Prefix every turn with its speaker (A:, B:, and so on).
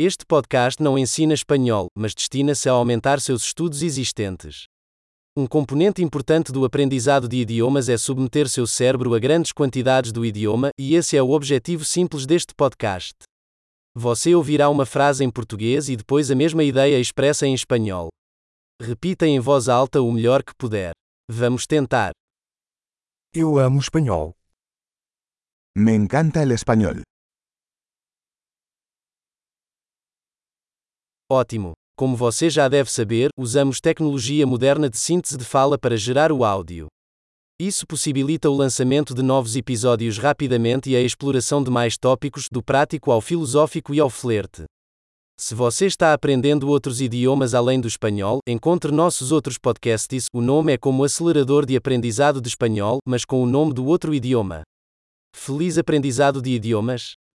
A: Este podcast não ensina espanhol, mas destina-se a aumentar seus estudos existentes. Um componente importante do aprendizado de idiomas é submeter seu cérebro a grandes quantidades do idioma, e esse é o objetivo simples deste podcast. Você ouvirá uma frase em português e depois a mesma ideia expressa em espanhol. Repita em voz alta o melhor que puder. Vamos tentar.
B: Eu amo espanhol.
C: Me encanta el español.
A: Ótimo! Como você já deve saber, usamos tecnologia moderna de síntese de fala para gerar o áudio. Isso possibilita o lançamento de novos episódios rapidamente e a exploração de mais tópicos, do prático ao filosófico e ao flerte. Se você está aprendendo outros idiomas além do espanhol, encontre nossos outros podcasts. O nome é como acelerador de aprendizado de espanhol, mas com o nome do outro idioma. Feliz aprendizado de idiomas!